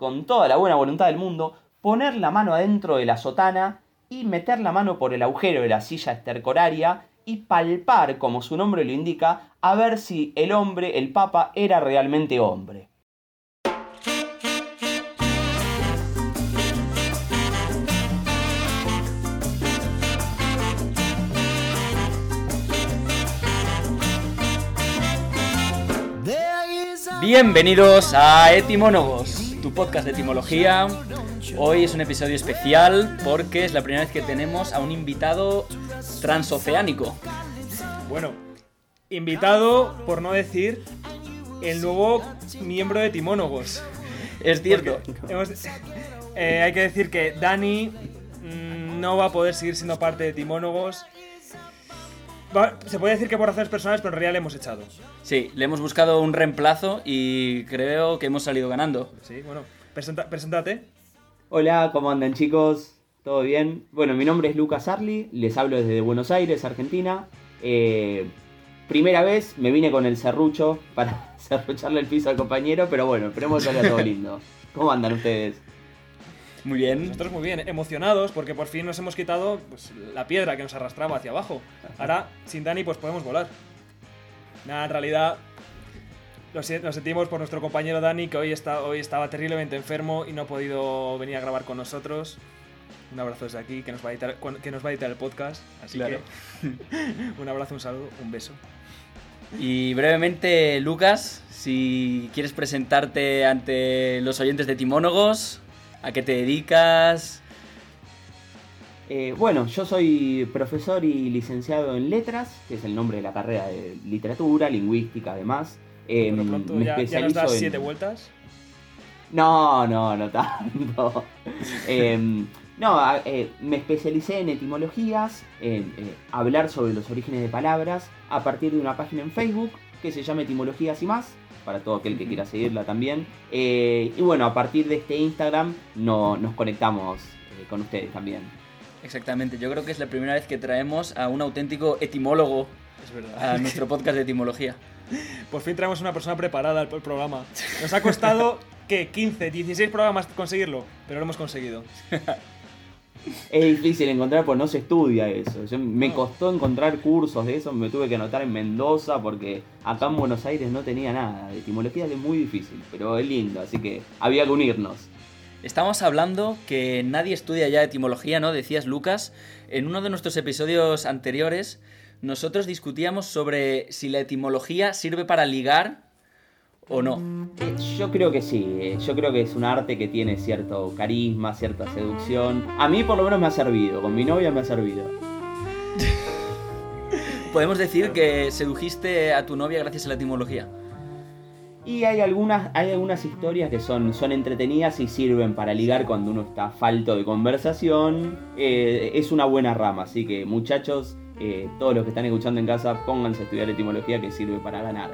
con toda la buena voluntad del mundo, poner la mano adentro de la sotana y meter la mano por el agujero de la silla estercoraria y palpar, como su nombre lo indica, a ver si el hombre, el papa, era realmente hombre. Bienvenidos a Etimónogos, tu podcast de etimología. Hoy es un episodio especial porque es la primera vez que tenemos a un invitado transoceánico. Bueno, invitado, por no decir, el nuevo miembro de Etimónogos. Es cierto. Hemos- eh, hay que decir que Dani mm, no va a poder seguir siendo parte de Etimónogos. Va- se puede decir que por razones personales, pero en realidad le hemos echado. Sí, le hemos buscado un reemplazo y creo que hemos salido ganando. Sí, bueno, presenta- preséntate. Hola, ¿cómo andan chicos? ¿Todo bien? Bueno, mi nombre es Lucas Arli, les hablo desde Buenos Aires, Argentina. Eh, primera vez me vine con el serrucho para serrucharle el piso al compañero, pero bueno, esperemos que salga todo lindo. ¿Cómo andan ustedes? Muy bien. Nosotros muy bien, emocionados porque por fin nos hemos quitado pues, la piedra que nos arrastraba hacia abajo. Ahora, sin Dani, pues podemos volar. Nada, en realidad lo sentimos por nuestro compañero Dani, que hoy, está, hoy estaba terriblemente enfermo y no ha podido venir a grabar con nosotros. Un abrazo desde aquí, que nos va a editar, que nos va a editar el podcast. Así Claro. que un abrazo, un saludo, un beso. Y brevemente, Lucas, si quieres presentarte ante los oyentes de Timónogos, ¿a qué te dedicas? Eh, bueno, yo soy profesor y licenciado en letras, que es el nombre de la carrera de literatura, lingüística además. Eh, pronto, me ya, ya nos especializo das en- siete vueltas. No, no, no tanto. Em, no, a- eh, me especialicé en etimologías, en eh, hablar sobre los orígenes de palabras, a partir de una página en Facebook que se llama Etimologías y más, para todo aquel que quiera seguirla también. Eh, y bueno, a partir de este Instagram no, nos conectamos eh, con ustedes también. Exactamente, yo creo que es la primera vez que traemos a un auténtico etimólogo Es verdad. a nuestro podcast de etimología. Por fin traemos una persona preparada al programa. Nos ha costado, ¿qué? 15, 16 programas conseguirlo, pero lo hemos conseguido. Es difícil encontrar, pues no se estudia eso. Yo- me costó encontrar cursos de eso, me tuve que anotar en Mendoza porque acá en Buenos Aires no tenía nada. De etimología es muy difícil, pero es lindo, así que había que unirnos. Estamos hablando que nadie estudia ya etimología, ¿no? Decías Lucas. En uno de nuestros episodios anteriores, nosotros discutíamos sobre si la etimología sirve para ligar o no. Eh, Yo creo que sí, eh, yo creo que es un arte que tiene cierto carisma, cierta seducción. A mí por lo menos me ha servido, con mi novia me ha servido. Podemos decir que sedujiste a tu novia gracias a la etimología. Y hay algunas, hay algunas historias que son, son entretenidas y sirven para ligar cuando uno está falto de conversación. Eh, es una buena rama, así que muchachos, eh, todos los que están escuchando en casa, pónganse a estudiar etimología que sirve para ganar.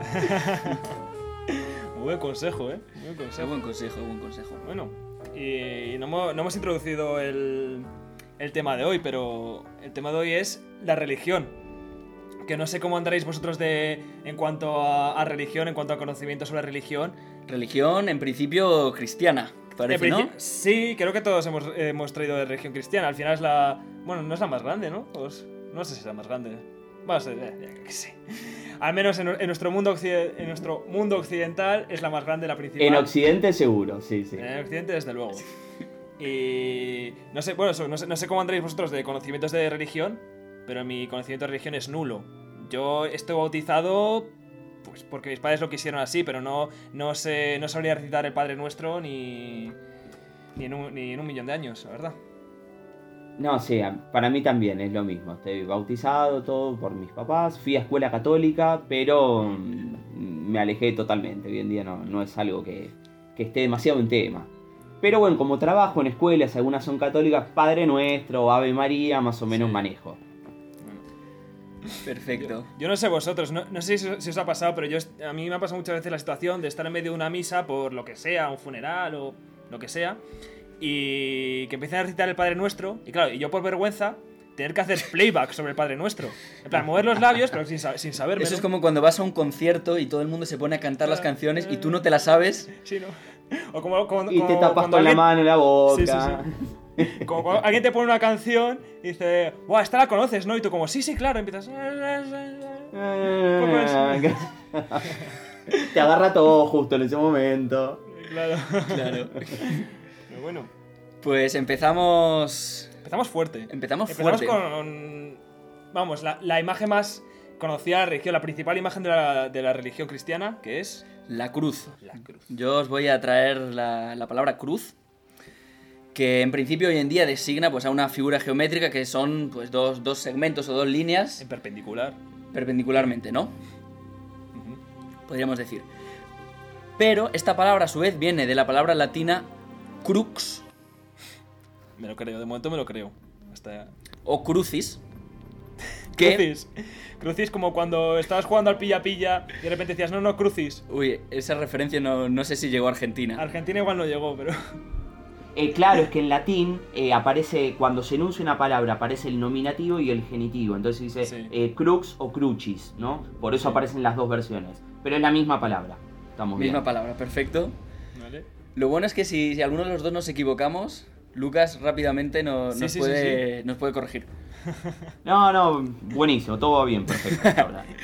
Buen consejo, ¿eh? Buen consejo. buen consejo, buen consejo. Bueno, y no hemos, no hemos introducido el, el tema de hoy, pero el tema de hoy es la religión. Que no sé cómo andaréis vosotros de, en cuanto a, a religión, en cuanto a conocimiento sobre religión. Religión, en principio, cristiana, parece, ¿no? Sí, creo que todos hemos, hemos traído de religión cristiana. Al final es la. Bueno, no es la más grande, ¿no? Pues, no sé si es la más grande. Eh, ya que sé. Al menos en, en nuestro mundo en nuestro mundo occidental es la más grande, la principal. En Occidente seguro, sí, sí. En occidente, desde luego. Y. No sé, bueno, no sé, no sé cómo andréis vosotros de conocimientos de religión, pero mi conocimiento de religión es nulo. Yo estoy bautizado. Pues porque mis padres lo quisieron así, pero no, no sé. No sabría recitar el Padre Nuestro ni. Ni en, un, ni en un millón de años, la verdad. No, sí, para mí también es lo mismo. Estoy bautizado todo por mis papás. Fui a escuela católica, pero mm, me alejé totalmente. Hoy en día no, no es algo que, que esté demasiado en tema. Pero bueno, como trabajo en escuelas, algunas son católicas, Padre Nuestro, Ave María, más o menos Sí. manejo. Perfecto. Yo no sé vosotros, no, no sé si, si os ha pasado, pero yo a mí me ha pasado muchas veces la situación de estar en medio de una misa por lo que sea, un funeral o lo que sea, y que empiecen a recitar el Padre Nuestro, y claro, y yo por vergüenza tener que hacer playback sobre el Padre Nuestro. En plan, mover los labios, pero sin, sin saberme. Eso es como cuando vas a un concierto y todo el mundo se pone a cantar las Ah, canciones y tú ah. no te las sabes. Sí, ¿no? O como, como- Y te como tapas con la alguien- mano la boca. Sí, sí, Como cuando alguien te pone una canción y dice, ¡Buah, esta la conoces, ¿no? Y tú como, sí, sí, claro, empiezas... Te agarra todo justo en ese momento. Claro. Claro. Pero bueno, Pues empezamos. empezamos fuerte. Empezamos Empezamos fuerte. con... Vamos, la, la imagen más conocida de la religión, la principal imagen de la, de la religión cristiana, que es La cruz. la cruz. Yo os voy a traer la, la palabra cruz, que en principio hoy en día designa pues, a una figura geométrica que son pues, dos, dos segmentos o dos líneas En perpendicular. perpendicularmente, ¿no? Podríamos decir. Pero esta palabra a su vez viene de la palabra latina crux Me lo creo, de momento me lo creo. Hasta... o crucis, que... Crucis. Crucis como cuando estabas jugando al pilla-pilla y de repente decías, no, no, crucis. Uy, esa referencia no, no sé si llegó a Argentina. Argentina igual no llegó, pero... Eh, claro, es que en latín eh, aparece, cuando se enuncia una palabra, aparece el nominativo y el genitivo. Entonces dice Sí. eh, crux o crucis, ¿no? Por eso Sí. aparecen las dos versiones. Pero es la misma palabra. Estamos Misma bien. palabra, perfecto. ¿Vale? Lo bueno es que si, si alguno de los dos nos equivocamos, Lucas rápidamente no- Sí, nos, sí, sí, puede, nos puede corregir. No, no, buenísimo, todo va bien, perfecto. ahora.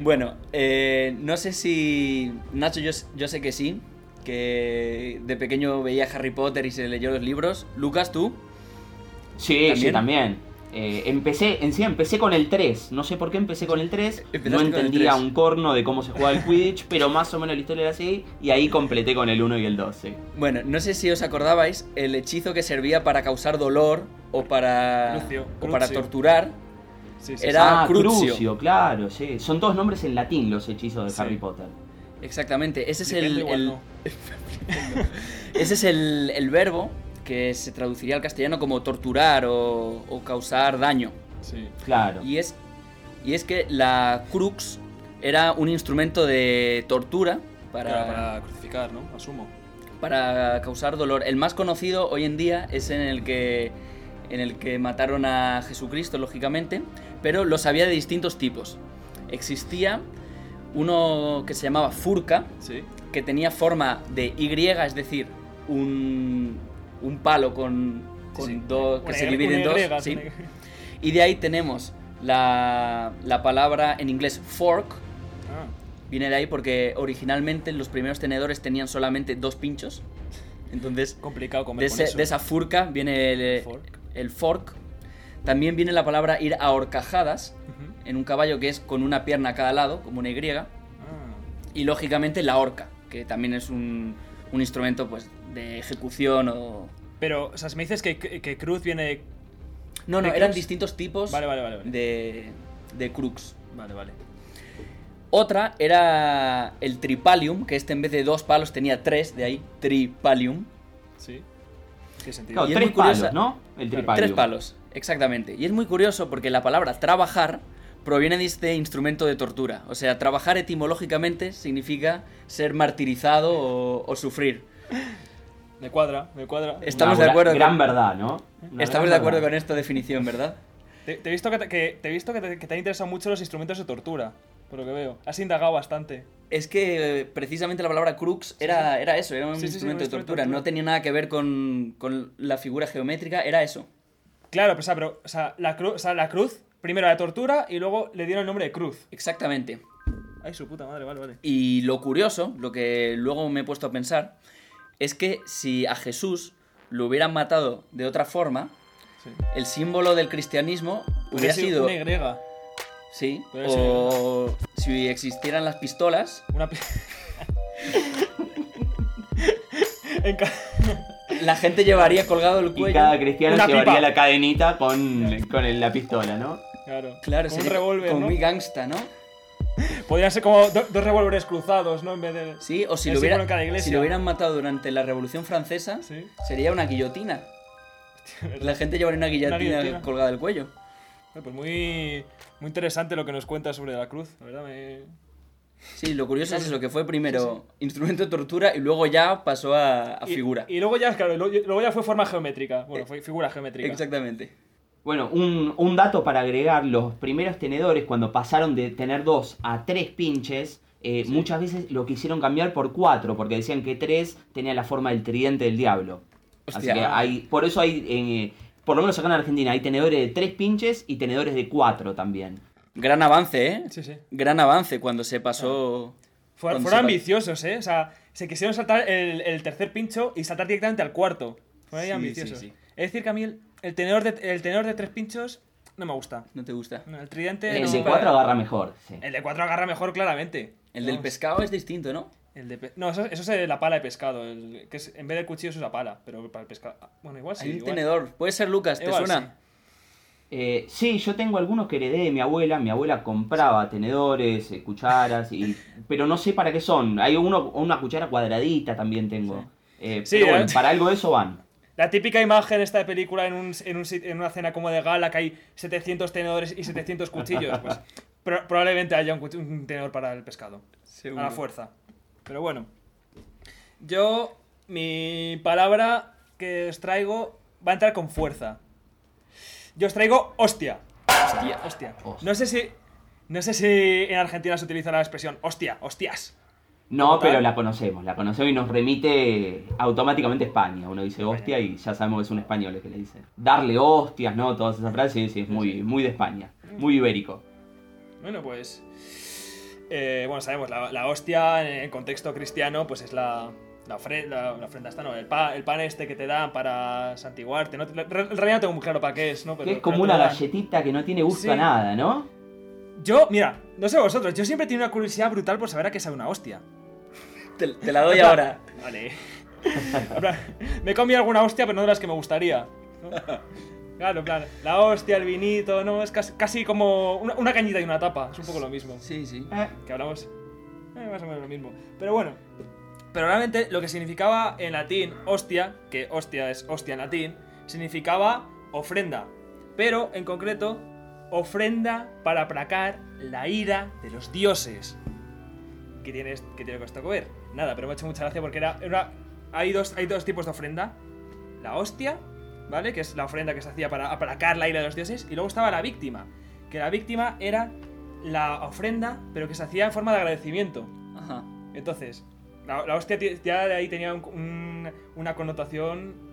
Bueno, eh, no sé si. Nacho, yo, yo sé que sí. Que de pequeño veía Harry Potter y se leyó los libros. Lucas, tú. Sí, sí, ¿También? Eh, empecé, en sí, empecé con el 3. No sé por qué empecé con el 3. Empezaste No entendía 3. un corno de cómo se jugaba el Quidditch, pero más o menos la historia era así. Y ahí completé con el 1 y el 2. sí. Bueno, no sé si os acordabais el hechizo que servía para causar dolor o para. Crucio, o para crucio. torturar. Sí, sí, Era- ah, Crucio. Crucio. claro, sí. Son todos nombres en latín los hechizos de Sí. Harry Potter. Exactamente, ese es Depende, el, el- no. ese es el, el verbo que se traduciría al castellano como torturar o, o causar daño. Sí. Claro. Y es, y es que la crux era un instrumento de tortura para, Claro, para crucificar, ¿no? Asumo. para causar dolor. El más conocido hoy en día es en el que en el que mataron a Jesucristo, lógicamente, pero los había de distintos tipos. Existía uno que se llamaba furca, Sí. que tenía forma de Y, es decir, un, un palo con, con Sí, dos que se divide en dos. Y, sí. Y. De ahí tenemos la, la palabra en inglés fork, Ah, viene de ahí porque originalmente los primeros tenedores tenían solamente dos pinchos. Entonces, complicado comer de, con eso. de esa furca viene el Fork. el fork. También viene la palabra ir a horcajadas en un caballo que es con una pierna a cada lado, como una Y. Ah, Y lógicamente la horca, que también es un, un instrumento pues de ejecución o... Pero, o sea, si me dices que, que cruz viene... No, no, ¿De eran crux? distintos tipos Vale, vale, vale. Vale, de, de crux. vale. vale. Otra era el tripalium, que este en vez de dos palos tenía tres, de ahí tripalium. Sí. Tiene sentido. Claro, Y es tres curiosa- palos, ¿no? El tripalio. Tres palos, exactamente. Y es muy curioso porque la palabra trabajar proviene de este instrumento de tortura. O sea, trabajar etimológicamente significa ser martirizado o, o sufrir. Me cuadra, me cuadra. Estamos Una de acuerdo Gran con- verdad, ¿no? Una Estamos de acuerdo verdad. con esta definición, ¿verdad? Te, te he visto, que te, que- te he visto que, te, que te han interesado mucho los instrumentos de tortura, por lo que veo. Has indagado bastante. Es que precisamente la palabra crux era, era eso, era un Sí, sí, sí, instrumento de tortura. tortura. No tenía nada que ver con, con la figura geométrica, era eso. Claro, pero, o sea, pero, o sea, la cruz, o sea, la cruz, primero la tortura y luego le dieron el nombre de cruz. Exactamente. Ay, su puta madre, vale, vale. Y lo curioso, lo que luego me he puesto a pensar, es que si a Jesús lo hubieran matado de otra forma, Sí. el símbolo del cristianismo hubiera sido... Una Y. Sí, o si existieran las pistolas, Una. pi- la gente llevaría colgado el Y cuello. cada cristiano Una llevaría pipa. la cadenita con, con la pistola, ¿no? Claro, Claro, con un revólver, como ¿no? muy gangsta, ¿no? Podrían ser como do- dos revólveres cruzados, ¿no? En vez de. Sí, o si lo, hubiera- si lo hubieran matado durante la Revolución Francesa, Sí. sería una guillotina. La gente llevaría una guillotina, guillotina. colgada del cuello. Pues muy, muy interesante lo que nos cuentas sobre la cruz, la verdad. Me... Sí, lo curioso es eso, que fue primero instrumento de tortura y luego ya pasó a, a Y- figura. Y, luego ya, claro, luego luego ya fue forma geométrica. Bueno, fue figura geométrica. Exactamente. Bueno, un, un dato para agregar, los primeros tenedores cuando pasaron de tener dos a tres pinches, eh, Sí. muchas veces lo quisieron cambiar por cuatro, porque decían que tres tenía la forma del tridente del diablo. Así Hostia. que hay, por eso hay, eh, por lo menos acá en Argentina, hay tenedores de tres pinches y tenedores de cuatro también. Gran avance, ¿eh? Sí, sí. Gran avance cuando se pasó. Fue- fueron ambiciosos, ¿eh? O sea, se quisieron saltar el, el tercer pincho y saltar directamente al cuarto. Fueron ahí Sí, sí. Es decir, que a mí el, el tenedor de, el tenedor de tres pinchos no me gusta. ¿No te gusta? No, El tridente. El no- de cuatro agarra mejor, sí. El de cuatro agarra mejor, claramente. El del pescado es distinto, ¿no? El de pe- no, eso, eso es la pala de pescado. el- que es, en vez del cuchillo es una pala, pero para el pescado. ah, Bueno, igual sí. Hay un igual. tenedor. Puede ser Lucas, ¿te Igual suena? Eh, sí, yo tengo algunos que heredé de mi abuela. Mi abuela compraba tenedores, eh, cucharas, y, pero no sé para qué son. Hay uno, una cuchara cuadradita también tengo. Eh, Sí, pero bueno, eh. para algo de eso van. La típica imagen esta de película en, un, en, un en una cena como de gala que hay 700 tenedores y 700 cuchillos. Pues pro- probablemente haya un, tenedor para el pescado. A la fuerza. Pero bueno. Yo, mi palabra que os traigo va a entrar con fuerza. Yo os traigo hostia. Hostia. Hostia. Hostia. No sé si. No sé si en Argentina se utiliza la expresión hostia, hostias. No, pero la conocemos, la conocemos y nos remite automáticamente a España. Uno dice hostia y ya sabemos que es un español el que le dice. Darle hostias, ¿no? Todas esas frases, sí, sí, es muy, muy de España, muy ibérico. Bueno, pues. eh, bueno, sabemos, la, la hostia en el contexto cristiano, pues es la. La, ofre- la, la ofrenda esta, ¿no? El, pa- el pan este que te dan para santiguarte. ¿no? En realidad no tengo muy claro para qué es, ¿no? Pero- Que es como una galletita que no tiene gusto Sí. a nada, ¿no? Yo, mira, no sé vosotros, yo siempre he tenido una curiosidad brutal por saber a qué sabe una hostia. Te, te la doy ahora. Vale. En plan, me he comido alguna hostia, pero no de las que me gustaría. ¿no? Claro, en plan, la hostia, el vinito, ¿no? Es casi, casi como una, una cañita y una tapa. Es un poco lo mismo. Sí, sí. Eh, Que hablamos eh, más o menos lo mismo. Pero bueno. Pero realmente lo que significaba en latín hostia, que hostia es hostia en latín, significaba ofrenda. Pero en concreto, ofrenda para aplacar la ira de los dioses. ¿Qué tiene, est- qué tiene esto que ver? Nada, pero me ha hecho mucha gracia porque era, era- hay, dos, hay dos tipos de ofrenda. La hostia, ¿vale? Que es la ofrenda que se hacía para aplacar la ira de los dioses. Y luego estaba la víctima. Que la víctima era la ofrenda, pero que se hacía en forma de agradecimiento. Ajá. Entonces, la, la hostia ti- ya de ahí tenía un- un- una connotación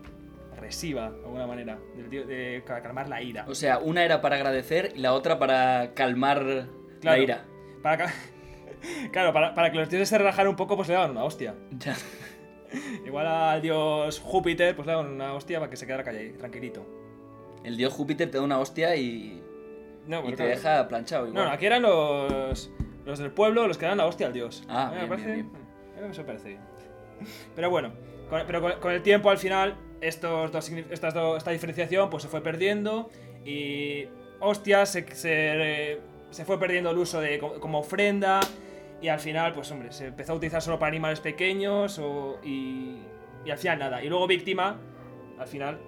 agresiva, de alguna manera, de, ca- calmar la ira. O sea, una era para agradecer y la otra para calmar la ira. Para claro, para, para que los dioses se relajaran un poco, pues le daban una hostia. Ya. Igual al dios Júpiter, pues le daban una hostia para que se quedara callado, tranquilito. El dios Júpiter te da una hostia y, No, y te claro- deja planchado. Igual. No, no, aquí eran los, los del pueblo los que dan la hostia al dios. Ah, Eh, bien, me parece, bien, eh, Eso parece bien. Pero bueno, con, pero con, con el tiempo al final, esta diferenciación pues se fue perdiendo y hostia se, se, fue perdiendo el uso de co- como ofrenda y al final pues hombre, se empezó a utilizar solo para animales pequeños o- y, y al final nada. Y luego víctima, al final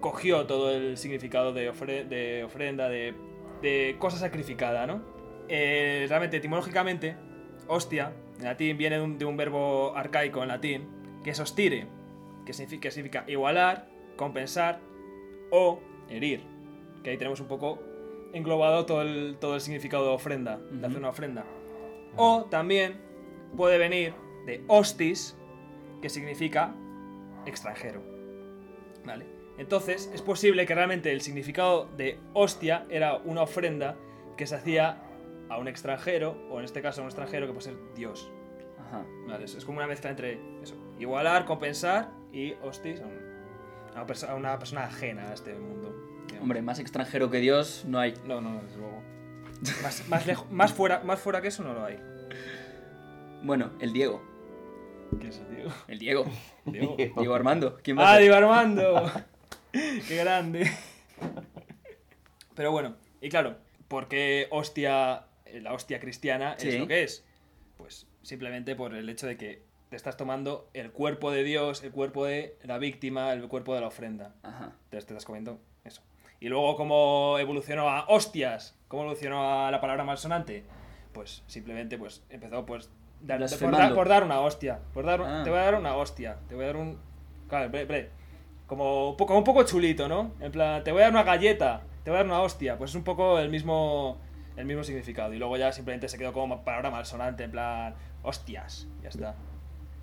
cogió todo el significado de, ofre- de ofrenda, de, de cosa sacrificada, ¿no? Eh, realmente, etimológicamente, hostia, en latín viene de un, de un verbo arcaico en latín, que es hostire, que significa, que significa igualar, compensar o herir. Que ahí tenemos un poco englobado todo el, todo el significado de ofrenda, de hacer una ofrenda. O también puede venir de hostis, que significa extranjero. ¿Vale? Entonces, es posible que realmente el significado de hostia era una ofrenda que se hacía a un extranjero, o en este caso a un extranjero que puede ser Dios. Ajá. ¿Vale? Es, es como una mezcla entre eso, igualar, compensar y hostis a, un- a una, perso- a una persona ajena a este mundo. digamos. Hombre, más extranjero que Dios no hay. No, no, desde luego. Más, más, lejo- más, fuera, más fuera que eso no lo hay. Bueno, el Diego. ¿Quién es el Diego? El Diego. Diego. Diego Armando. ¿Quién ¡Ah? Diego Armando! ¡Qué grande! Pero bueno, y claro, ¿por qué hostia, la hostia cristiana es Sí. lo que es? Pues simplemente por el hecho de que te estás tomando el cuerpo de Dios, el cuerpo de la víctima, el cuerpo de la ofrenda. Ajá. Entonces te estás comiendo eso. Y luego, ¿cómo evolucionó a hostias? ¿Cómo evolucionó a la palabra malsonante? Pues simplemente pues empezó pues dar- por, dar, por dar una hostia. Por dar, Ah. Te voy a dar una hostia. Te voy a dar un... Claro, bre- bre. Como, un poco- como un poco chulito, ¿no? En plan, te voy a dar una galleta. Te voy a dar una hostia. Pues es un poco el mismo... el mismo significado. Y luego ya simplemente se quedó como palabra malsonante, en plan, hostias, ya está.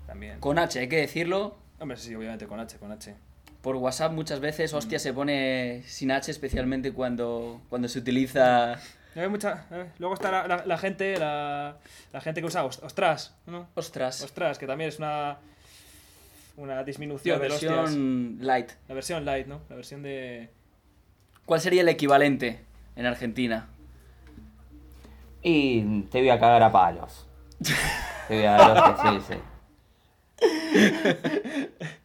También. Con H, hay que decirlo. Hombre, sí, obviamente, con H, con H. Por WhatsApp muchas veces hostia se pone sin H, especialmente cuando, cuando se utiliza No hay mucha, eh, Luego está la, la- la gente, la, la gente que usa os- ostras, ¿no? ostras. Ostras, que también es una, una La disminución de hostias. versión light. La versión light, ¿no? La versión de... ¿Cuál sería el equivalente en Argentina? Y te voy a cagar a palos. Te voy a dar hostias, sí, sí.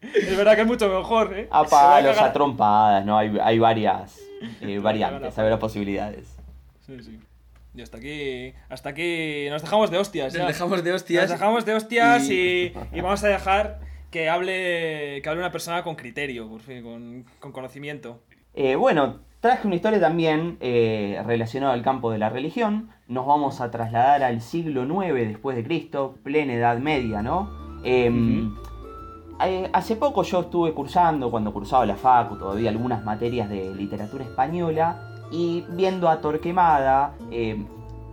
Es verdad que es mucho mejor, ¿eh? A Se va palos, a trompadas, ¿no? Hay, hay varias eh, variantes, a hay varias posibilidades. Sí, sí. Y hasta aquí, hasta aquí nos dejamos de hostias. Nos ya. dejamos de hostias. Nos dejamos de hostias y- y, y vamos a dejar que hable, que hable una persona con criterio, por fin, con, con conocimiento. Eh, bueno, traje una historia también eh, relacionada al campo de la religión. Nos vamos a trasladar al siglo IX después de Cristo, plena Edad Media, ¿no? Eh, eh, hace poco yo estuve cursando, cuando cursaba la facu, todavía algunas materias de literatura española, y viendo a Torquemada, eh,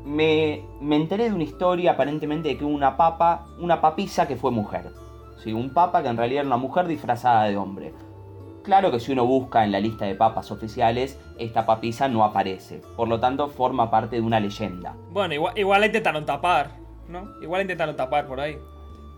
me, me enteré de una historia aparentemente de que una papa, una papisa que fue mujer. ¿sí? Un papa que en realidad era una mujer disfrazada de hombre. Claro que si uno busca en la lista de papas oficiales, esta papisa no aparece. Por lo tanto, forma parte de una leyenda. Bueno, igual, igual intentaron tapar, ¿no? Igual intentaron tapar por ahí.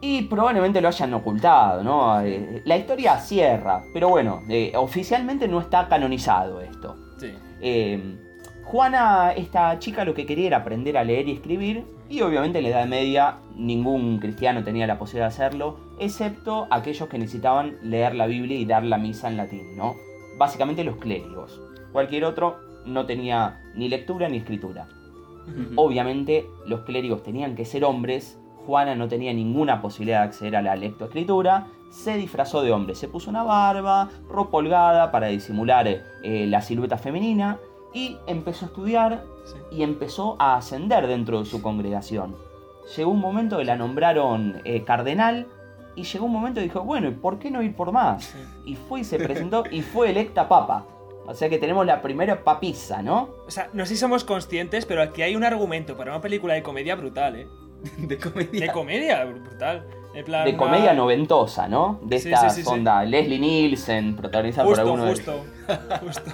Y probablemente lo hayan ocultado, ¿no? Eh, la historia cierra, pero bueno, eh, oficialmente no está canonizado esto. Sí. Eh, Juana, esta chica lo que quería era aprender a leer y escribir, y obviamente en la Edad Media ningún cristiano tenía la posibilidad de hacerlo, excepto aquellos que necesitaban leer la Biblia y dar la misa en latín, ¿no? Básicamente los clérigos. Cualquier otro no tenía ni lectura ni escritura. Obviamente los clérigos tenían que ser hombres, Juana no tenía ninguna posibilidad de acceder a la lectoescritura, se disfrazó de hombre, se puso una barba, ropa holgada para disimular eh, la silueta femenina y empezó a estudiar Sí. y empezó a ascender dentro de su congregación. Llegó un momento que la nombraron eh, cardenal y llegó un momento que dijo, bueno, ¿y por qué no ir por más? Y fue y se presentó y fue electa papa. O sea que tenemos la primera papisa, ¿no? O sea, no sé si somos conscientes, pero aquí hay un argumento para una película de comedia brutal, ¿eh? De comedia. De comedia brutal. En plan, de una- comedia noventosa, ¿no? De Sí, esta sí, onda Leslie Nielsen, protagonizada por Justo, alguno de justo, justo.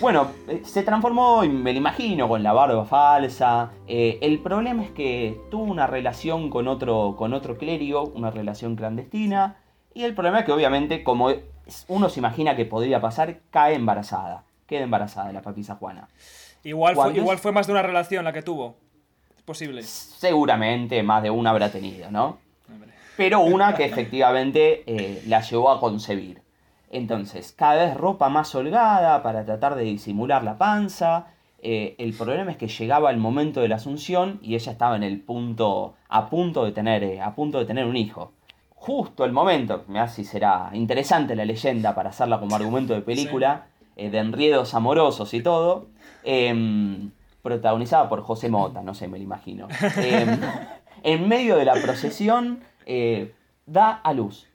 Bueno, eh, se transformó, me lo imagino, con la barba falsa. Eh, el problema es que tuvo una relación con otro, con otro clérigo, una relación clandestina. Y el problema es que obviamente, como uno se imagina que podría pasar, cae embarazada. Queda embarazada la papisa Juana. Igual igual fue más de una relación la que tuvo. Posible. Seguramente más de una habrá tenido, ¿no? Hombre. pero una que efectivamente eh, la llevó a concebir. Entonces, cada vez ropa más holgada para tratar de disimular la panza. Eh, el problema es que llegaba el momento de la asunción y ella estaba en el punto, a punto de tener, eh, a punto de tener un hijo. Justo el momento, me si será interesante la leyenda para hacerla como argumento de película, eh, de enriedos amorosos y todo, em, protagonizada por José Mota, no sé, me lo imagino. Em, en medio de la procesión, eh, da a luz.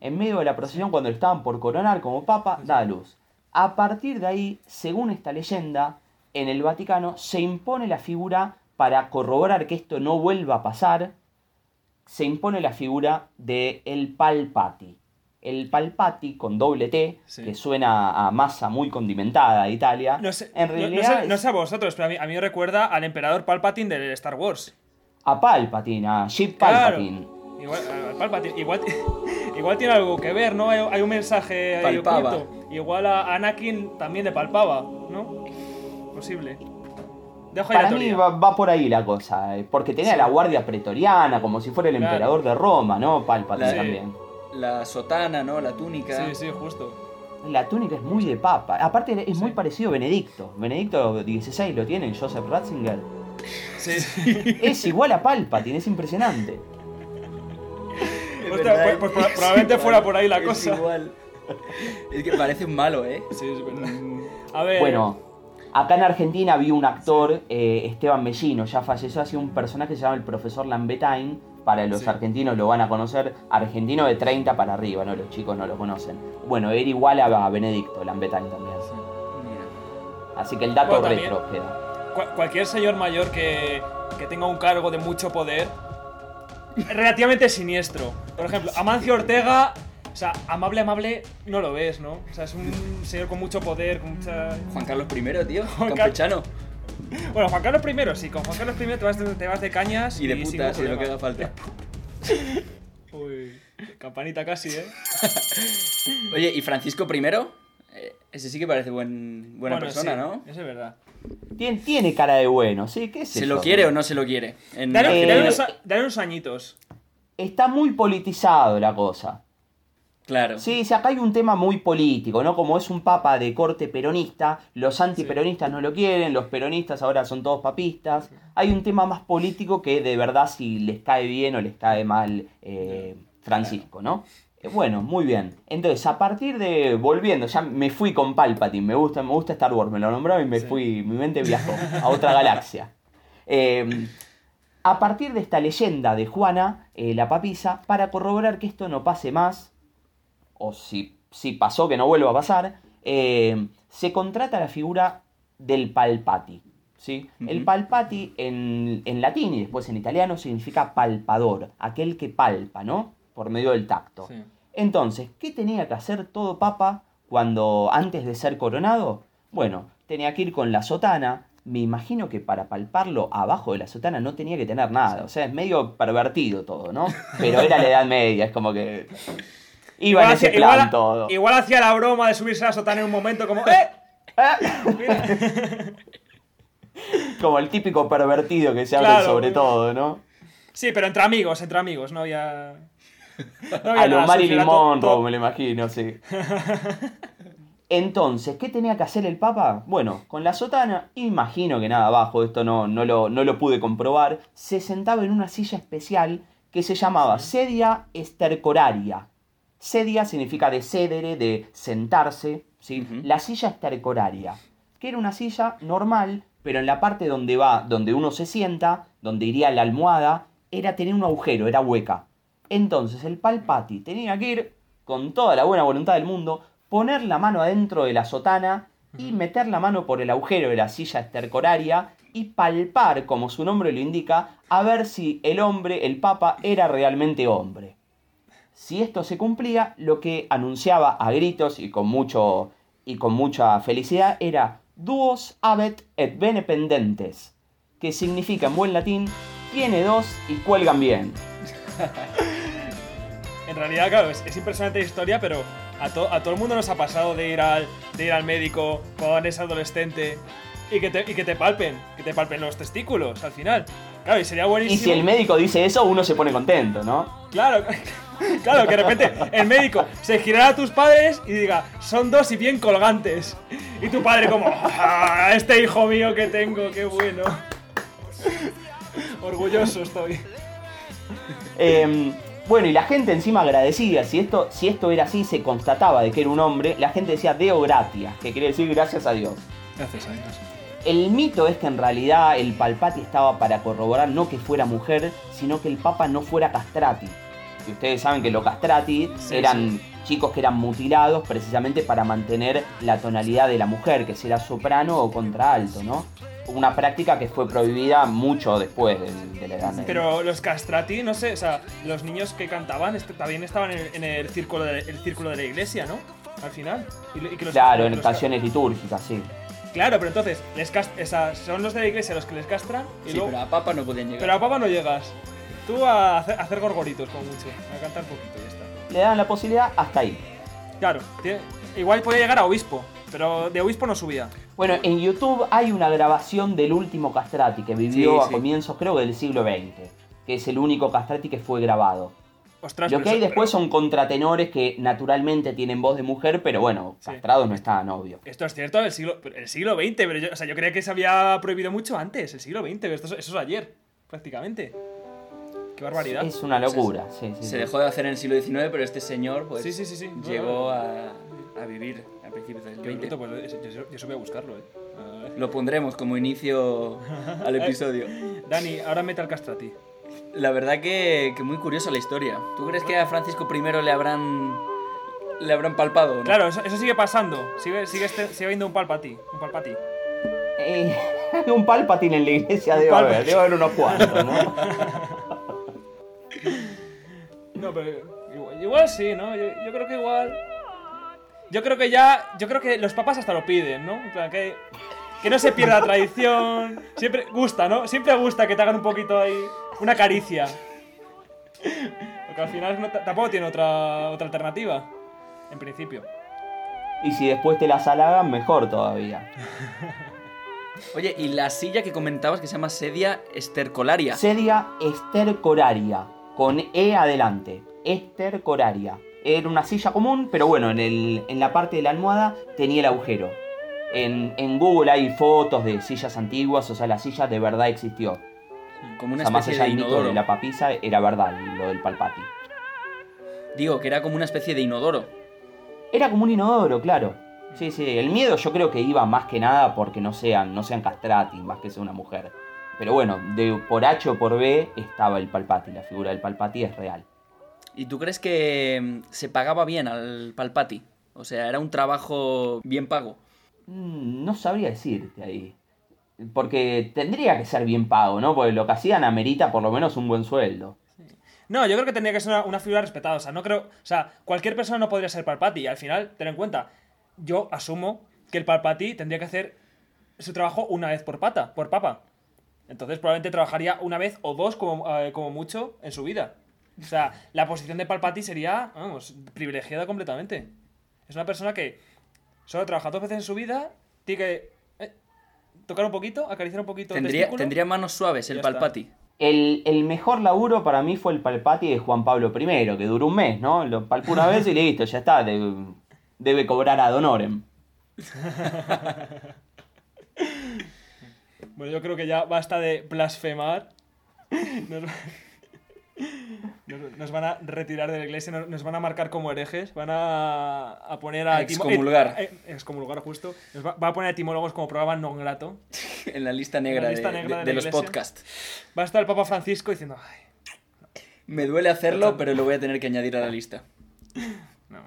En medio de la procesión, cuando lo estaban por coronar como papa, da a luz. A partir de ahí, según esta leyenda, en el Vaticano se impone la figura para corroborar que esto no vuelva a pasar. Se impone la figura de el Palpati. El Palpati con doble T, Sí. que suena a masa muy condimentada de Italia. No sé, en no- no realidad sé- no es sé a vosotros, pero a mí, a mí me recuerda al emperador Palpatine de Star Wars. a Palpatine, a Sheep Claro. Palpatine. Igual, Palpatine. Igual, igual tiene algo que ver, ¿no? Hay, hay un mensaje ahí Palpaba. oculto. Igual a Anakin también le palpaba, ¿no? Posible. Dejo ahí Para la mí va, va por ahí la cosa, eh, porque tenía Sí. la guardia pretoriana, como si fuera el Claro. emperador de Roma, ¿no? Palpatine también. La sotana, ¿no? La túnica. Sí, sí, justo. La túnica es muy de papa. Aparte es muy parecido a Benedicto. Benedicto XVI lo tiene en Joseph Ratzinger. Sí, sí. Es igual a Palpatine, es impresionante. Pues- pues es probablemente fuera por ahí la es cosa. igual. Es que parece un malo, ¿eh? Sí, es verdad. A ver. Bueno, acá en Argentina vi un actor, eh, Esteban Mellino, ya falleció, hacía un personaje que se llama el profesor Lambetain. Para los Sí. argentinos lo van a conocer, argentino de 30 para arriba, ¿no? Los chicos no lo conocen. Bueno, era igual a Benedicto Lambetain también. Mira. Así que el dato Bueno, también- queda. Cual- cualquier señor mayor que, que tenga un cargo de mucho poder, relativamente siniestro. Por ejemplo, Amancio Ortega, o sea, amable, amable, no lo ves, ¿no? O sea, es un señor con mucho poder, con mucha... Juan Carlos I, tío. Car- Campechano. Bueno, Juan Carlos I, sí, con Juan Carlos I te vas de, te vas de cañas Y de putas, y ningún lo que problema. haga falta. Uy, campanita casi, ¿eh? Oye, ¿y Francisco I? Eh, ese sí que parece buen, buena Bueno, persona, sí, ¿no? Eso es verdad. Tiene, tiene cara de bueno, ¿sí? ¿Qué sé ¿Se yo? lo quiere o no se lo quiere? En Dale, Eh, dale unos, dale unos añitos. Está muy politizado la cosa. Claro. Sí, sí, acá hay un tema muy político, ¿no? Como es un papa de corte peronista, los antiperonistas no lo quieren, los peronistas ahora son todos papistas. Hay un tema más político que de verdad si les cae bien o les cae mal eh, Francisco, ¿no? Eh, Bueno, muy bien. Entonces, a partir de. Volviendo, ya me fui con Palpatine. Me gusta, me gusta Star Wars, me lo nombraba y me Sí. fui. Mi mente viajó a otra galaxia. Eh, a partir de esta leyenda de Juana, eh, la papisa, para corroborar que esto no pase más, o si, si pasó que no vuelva a pasar, eh, se contrata la figura del palpati. ¿sí? El palpati en, en latín y después en italiano significa palpador, aquel que palpa, ¿no? Por medio del tacto. Sí. Entonces, ¿qué tenía que hacer todo papa cuando antes de ser coronado? Bueno, tenía que ir con la sotana. Me imagino que para palparlo abajo de la sotana no tenía que tener nada. O sea, es medio pervertido todo, ¿no? Pero era la Edad Media, es como que. Iba en ese hacía- plan igual- todo. igual hacía la broma de subirse a la sotana en un momento como ¡Eh! Como el típico pervertido que se habla Claro. sobre todo, ¿no? Sí, pero entre amigos, entre amigos, no había... no había A lo Marilyn Monroe, me lo imagino, sí. Entonces, ¿qué tenía que hacer el Papa? Bueno, con la sotana, imagino que nada abajo, esto no, no, lo, no lo pude comprobar, se sentaba en una silla especial que se llamaba sedia estercoraria. Sedia significa de cedere, de sentarse, ¿sí? La silla estercoraria, que era una silla normal, pero en la parte donde va, donde uno se sienta, donde iría la almohada, era tener un agujero, era hueca. Entonces el palpati tenía que ir con toda la buena voluntad del mundo, poner la mano adentro de la sotana y meter la mano por el agujero de la silla estercoraria y palpar, como su nombre lo indica, a ver si el hombre, el papa, era realmente hombre. Si esto se cumplía, lo que anunciaba a gritos y con mucho y con mucha felicidad era duos habet et bene pendentes, que significa en buen latín tiene dos y cuelgan bien. En realidad, claro, es, es impresionante la historia, pero a, a todo el mundo nos ha pasado de ir al, de ir al médico cuando eres adolescente y que, te, y que te palpen, que te palpen los testículos al final. Claro, y sería Y buenísimo. si el médico dice eso, uno se pone contento, ¿no? Claro, claro, que de repente el médico se girara a tus padres y diga, son dos y bien colgantes. Y tu padre como, "Ah, este hijo mío que tengo, qué bueno. Orgulloso estoy. Eh, bueno, y la gente encima agradecida, si esto, si esto era así, se constataba de que era un hombre, la gente decía Deo gratia, que quiere decir gracias a Dios. Gracias a Dios. El mito es que en realidad el Palpati estaba para corroborar no que fuera mujer, sino que el Papa no fuera castrati. Y ustedes saben que los castrati Sí, eran chicos que eran mutilados precisamente para mantener la tonalidad de la mujer, que será soprano o contralto, ¿no? Una práctica que fue prohibida mucho después de, la Edad Media. Pero los castrati, no sé, o sea, los niños que cantaban est- también estaban en, en el, círculo de, el círculo de la iglesia, ¿no? Al final. Y lo- y que los- Claro, en los canciones litúrgicas, sí. Claro, pero entonces, les son los de la iglesia los que les castran y Sí, luego... pero a papa no podían llegar. Pero a papa no llegas. Tú a hacer, a hacer gorgoritos, como mucho. A cantar poquito y ya está. Le dan la posibilidad hasta ahí. Claro, tiene- igual podía llegar a obispo, pero de obispo no subía. Bueno, en YouTube hay una grabación del último castrati que vivió Sí, a sí. comienzos, creo, del siglo XX. Que es el único castrati que fue grabado. Ostras, Lo pero que hay después son contratenores que naturalmente tienen voz de mujer, pero bueno, Sí. castrados no estaban, obvio. Esto es cierto, el siglo, el siglo XX, pero yo, o sea, yo creía que se había prohibido mucho antes, el siglo XX, pero esto, es- eso es ayer, prácticamente. Qué barbaridad. Es una locura, sí, sí. Se sí. dejó de hacer en el siglo XIX, pero este señor, pues, Sí, sí, sí, sí. llegó a, a vivir a principios del 20. bruto, pues yo, yo, yo eso voy a buscarlo, eh. Lo pondremos como inicio al episodio. Dani, ahora mete al castrati. La verdad que, que muy curiosa la historia. ¿Tú crees que a Francisco I le habrán le habrán palpado? no? Claro, eso, eso sigue pasando. Sigue, sigue, este- sigue habiendo un palpati. Un palpati. Eh, un palpatín en la iglesia debe haber, debe haber unos cuantos, ¿no? No, pero igual, igual sí, ¿no? Yo, yo creo que igual. Yo creo que ya. Yo creo que los papas hasta lo piden, ¿no? En plan, que, que no se pierda la tradición. Siempre gusta, ¿no? Siempre gusta que te hagan un poquito ahí. Una caricia. Porque al final no- tampoco tiene otra, otra alternativa. En principio. Y si después te las halagan, mejor todavía. Oye, y la silla que comentabas que se llama sedia estercolaria. Sedia estercoraria, con E adelante. Estercoraria. Era una silla común, pero bueno, en, el, en la parte de la almohada tenía el agujero. En, en Google hay fotos de sillas antiguas, o sea, la silla de verdad existió. Como O una más especie allá de del mito inodoro. de la papisa, era verdad lo del palpati. Digo, que era como una especie de inodoro. Era como un inodoro, claro. Sí, sí, el miedo yo creo que iba más que nada porque no sean, no sean castrati, más que sea una mujer. Pero bueno, de por H o por B estaba el palpati, la figura del palpati es real. ¿Y tú crees que mm, se pagaba bien al palpati? O sea, era un trabajo bien pago. Mm, No sabría decirte ahí. Porque tendría que ser bien pago, ¿no? Porque lo que hacían amerita por lo menos un buen sueldo. No, yo creo que tendría que ser una, figura respetada. O sea, no creo. O sea, cualquier persona no podría ser Palpati. Y al final, ten en cuenta, yo asumo que el Palpati tendría que hacer su trabajo una vez por pata, por papa. Entonces probablemente trabajaría una vez o dos como, eh, como mucho en su vida. O sea, la posición de Palpati sería, vamos, privilegiada completamente. Es una persona que solo trabaja dos veces en su vida, tiene que tocar un poquito, acariciar un poquito Tendría, tendría manos suaves el palpati. El, el mejor laburo para mí fue el palpati de Juan Pablo I, que duró un mes, ¿no? Lo palpó una vez y listo, ya está. de- debe cobrar ad honorem. Bueno, yo creo que ya basta de blasfemar. Nos, nos- nos van a retirar de la iglesia, nos, nos van a marcar como herejes, van a, a poner a... Excomulgar. eh, eh, excomulgar, justo. Nos va, va a poner a etimólogos como programa non grato. En la lista negra, En la lista de, negra de- de de la los podcasts. Va a estar el Papa Francisco diciendo, ay, Me duele hacerlo, pero lo voy a tener que añadir a la lista. no.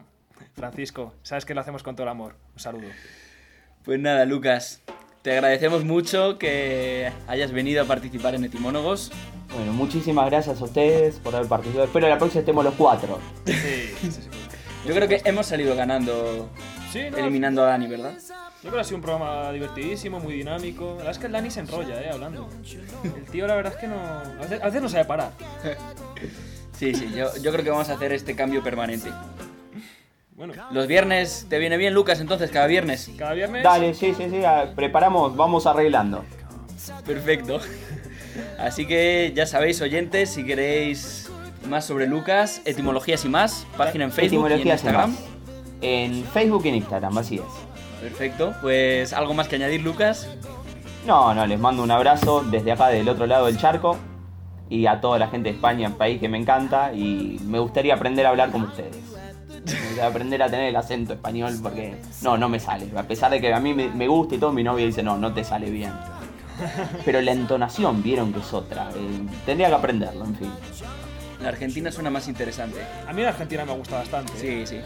Francisco, sabes que lo hacemos con todo el amor. Un saludo. Pues nada, Lucas. Te agradecemos mucho que hayas venido a participar en Etimónogos. Bueno, muchísimas gracias a ustedes por haber participado. Espero la próxima estemos los cuatro. Sí, sí, sí. Yo creo que hemos salido ganando Sí, no, eliminando a Dani, ¿verdad? Yo creo que ha sido un programa divertidísimo, muy dinámico. La verdad es que el Dani se enrolla, eh, hablando. El tío, la verdad es que no. A veces, a veces no sabe parar. Sí, sí, yo, yo creo que vamos a hacer este cambio permanente. Bueno, Los viernes, ¿te viene bien, Lucas? Entonces, cada viernes. cada viernes. Dale, sí, sí, sí, ah, preparamos, vamos arreglando. Perfecto. Así que ya sabéis, oyentes, si queréis más sobre Lucas, etimologías y más, página en Facebook y en y Instagram. más. En Facebook y en Instagram, así es. Perfecto. Pues algo más que añadir, Lucas. No, no, les mando un abrazo desde acá del otro lado del charco y a toda la gente de España, país que me encanta y me gustaría aprender a hablar como ustedes. Gustaría aprender a tener el acento español porque no, no me sale. A pesar de que a mí me, me gusta y todo, mi novia dice, no, no te sale bien. Pero la entonación vieron que es otra. eh, tendría que aprenderlo, en fin. La Argentina suena más interesante. A mí la Argentina me gusta bastante. Sí, eh. sí.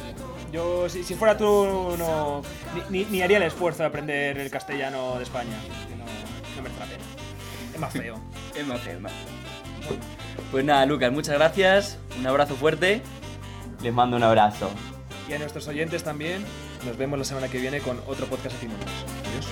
Yo, si, si fuera tú, no. Ni, haría el esfuerzo de aprender el castellano de España. No, no merece la pena. Es más feo. Es más feo, es más feo. Pues nada, Lucas, muchas gracias. Un abrazo fuerte. Les mando un abrazo. Y a nuestros oyentes también. Nos vemos la semana que viene con otro podcast de. Adiós.